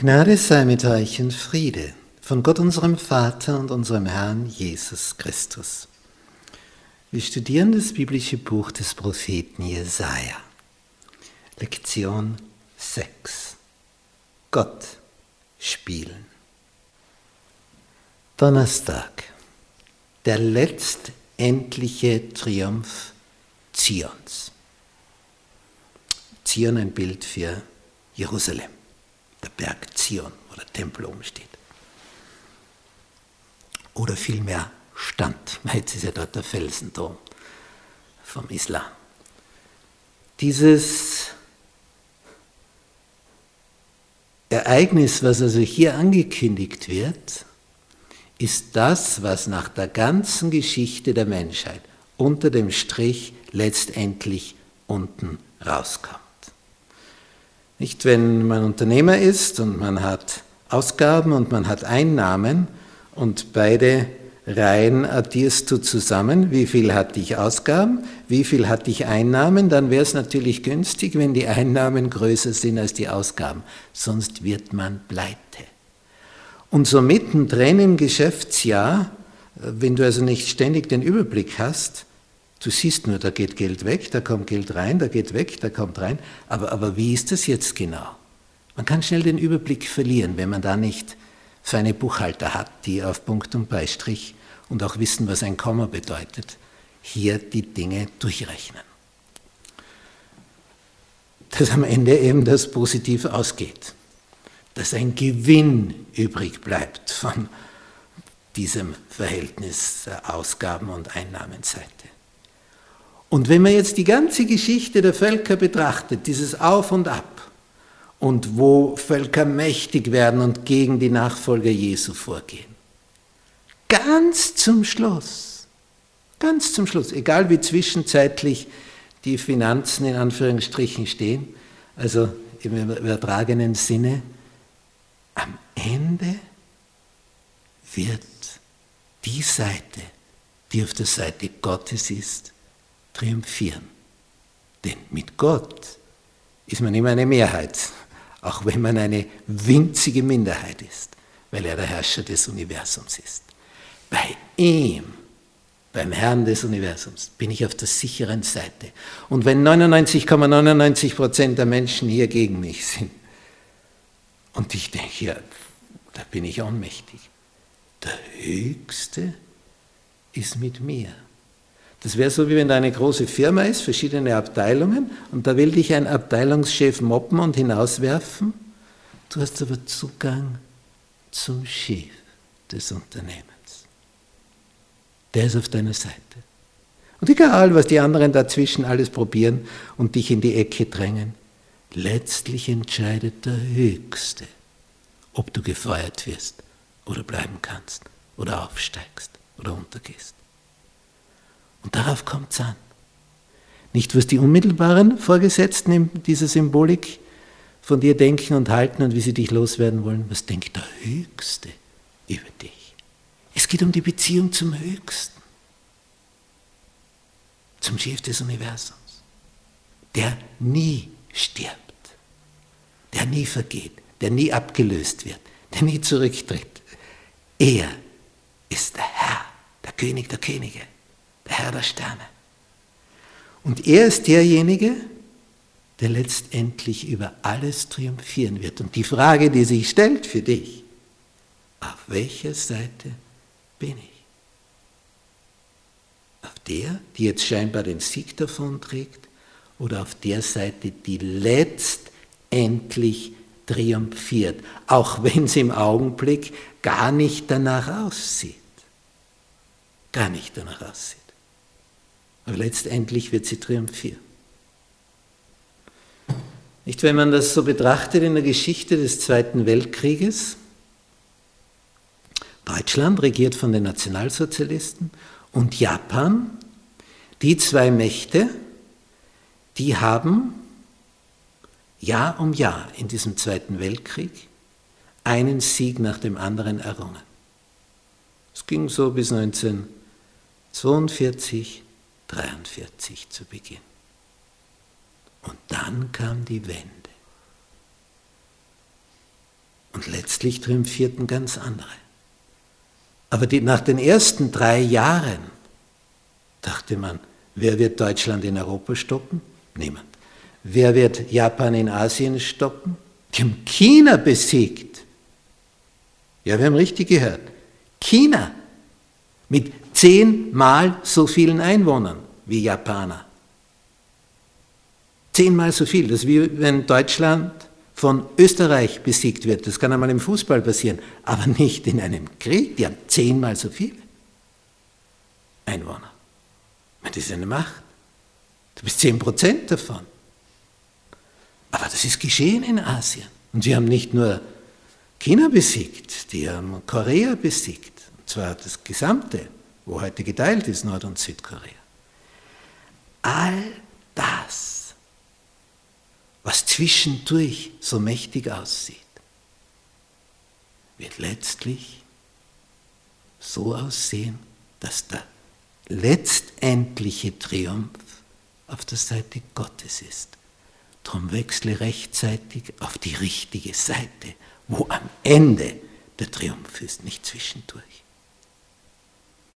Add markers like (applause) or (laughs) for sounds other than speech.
Gnade sei mit euch und Friede von Gott unserem Vater und unserem Herrn Jesus Christus. Wir studieren das biblische Buch des Propheten Jesaja. Lektion 6. Gott spielen. Donnerstag. Der letztendliche Triumph Zions. Zion ein Bild für Jerusalem der Berg Zion, wo der Tempel oben steht. Oder vielmehr stand, (laughs) jetzt ist ja dort der Felsendom vom Islam. Dieses Ereignis, was also hier angekündigt wird, ist das, was nach der ganzen Geschichte der Menschheit unter dem Strich letztendlich unten rauskommt. Nicht, wenn man Unternehmer ist und man hat Ausgaben und man hat Einnahmen und beide Reihen addierst du zusammen, wie viel hatte ich Ausgaben, wie viel hatte ich Einnahmen, dann wäre es natürlich günstig, wenn die Einnahmen größer sind als die Ausgaben, sonst wird man pleite. Und so mittendrin im Geschäftsjahr, wenn du also nicht ständig den Überblick hast, Du siehst nur, da geht Geld weg, da kommt Geld rein, da geht weg, da kommt rein. Aber, aber wie ist das jetzt genau? Man kann schnell den Überblick verlieren, wenn man da nicht feine Buchhalter hat, die auf Punkt und Beistrich und auch wissen, was ein Komma bedeutet, hier die Dinge durchrechnen. Dass am Ende eben das positiv ausgeht, dass ein Gewinn übrig bleibt von diesem Verhältnis der Ausgaben- und Einnahmenseite. Und wenn man jetzt die ganze Geschichte der Völker betrachtet, dieses Auf und Ab, und wo Völker mächtig werden und gegen die Nachfolger Jesu vorgehen, ganz zum Schluss, ganz zum Schluss, egal wie zwischenzeitlich die Finanzen in Anführungsstrichen stehen, also im übertragenen Sinne, am Ende wird die Seite, die auf der Seite Gottes ist, triumphieren. Denn mit Gott ist man immer eine Mehrheit, auch wenn man eine winzige Minderheit ist, weil er der Herrscher des Universums ist. Bei ihm, beim Herrn des Universums, bin ich auf der sicheren Seite. Und wenn 99,99 Prozent ,99 der Menschen hier gegen mich sind, und ich denke, ja, da bin ich ohnmächtig, der Höchste ist mit mir. Das wäre so, wie wenn da eine große Firma ist, verschiedene Abteilungen, und da will dich ein Abteilungschef moppen und hinauswerfen. Du hast aber Zugang zum Chef des Unternehmens. Der ist auf deiner Seite. Und egal, was die anderen dazwischen alles probieren und dich in die Ecke drängen, letztlich entscheidet der Höchste, ob du gefeuert wirst oder bleiben kannst oder aufsteigst oder untergehst. Darauf kommt es an. Nicht, was die unmittelbaren Vorgesetzten in dieser Symbolik von dir denken und halten und wie sie dich loswerden wollen. Was denkt der Höchste über dich? Es geht um die Beziehung zum Höchsten, zum Chef des Universums, der nie stirbt, der nie vergeht, der nie abgelöst wird, der nie zurücktritt. Er ist der Herr, der König der Könige Herr der Sterne. Und er ist derjenige, der letztendlich über alles triumphieren wird. Und die Frage, die sich stellt für dich, auf welcher Seite bin ich? Auf der, die jetzt scheinbar den Sieg davonträgt, oder auf der Seite, die letztendlich triumphiert, auch wenn es im Augenblick gar nicht danach aussieht. Gar nicht danach aussieht. Aber letztendlich wird sie triumphieren. Nicht, wenn man das so betrachtet in der Geschichte des Zweiten Weltkrieges, Deutschland regiert von den Nationalsozialisten und Japan, die zwei Mächte, die haben Jahr um Jahr in diesem Zweiten Weltkrieg einen Sieg nach dem anderen errungen. Es ging so bis 1942, 43 zu Beginn. Und dann kam die Wende. Und letztlich triumphierten ganz andere. Aber die, nach den ersten drei Jahren dachte man, wer wird Deutschland in Europa stoppen? Niemand. Wer wird Japan in Asien stoppen? Die haben China besiegt. Ja, wir haben richtig gehört. China mit zehnmal so vielen Einwohnern wie Japaner. Zehnmal so viel. Das ist wie wenn Deutschland von Österreich besiegt wird. Das kann einmal im Fußball passieren, aber nicht in einem Krieg. Die haben zehnmal so viele Einwohner. Das ist eine Macht. Du bist zehn Prozent davon. Aber das ist geschehen in Asien. Und sie haben nicht nur China besiegt, die haben Korea besiegt. Und zwar das gesamte, wo heute geteilt ist, Nord- und Südkorea. All das, was zwischendurch so mächtig aussieht, wird letztlich so aussehen, dass der letztendliche Triumph auf der Seite Gottes ist. Darum wechsle rechtzeitig auf die richtige Seite, wo am Ende der Triumph ist, nicht zwischendurch.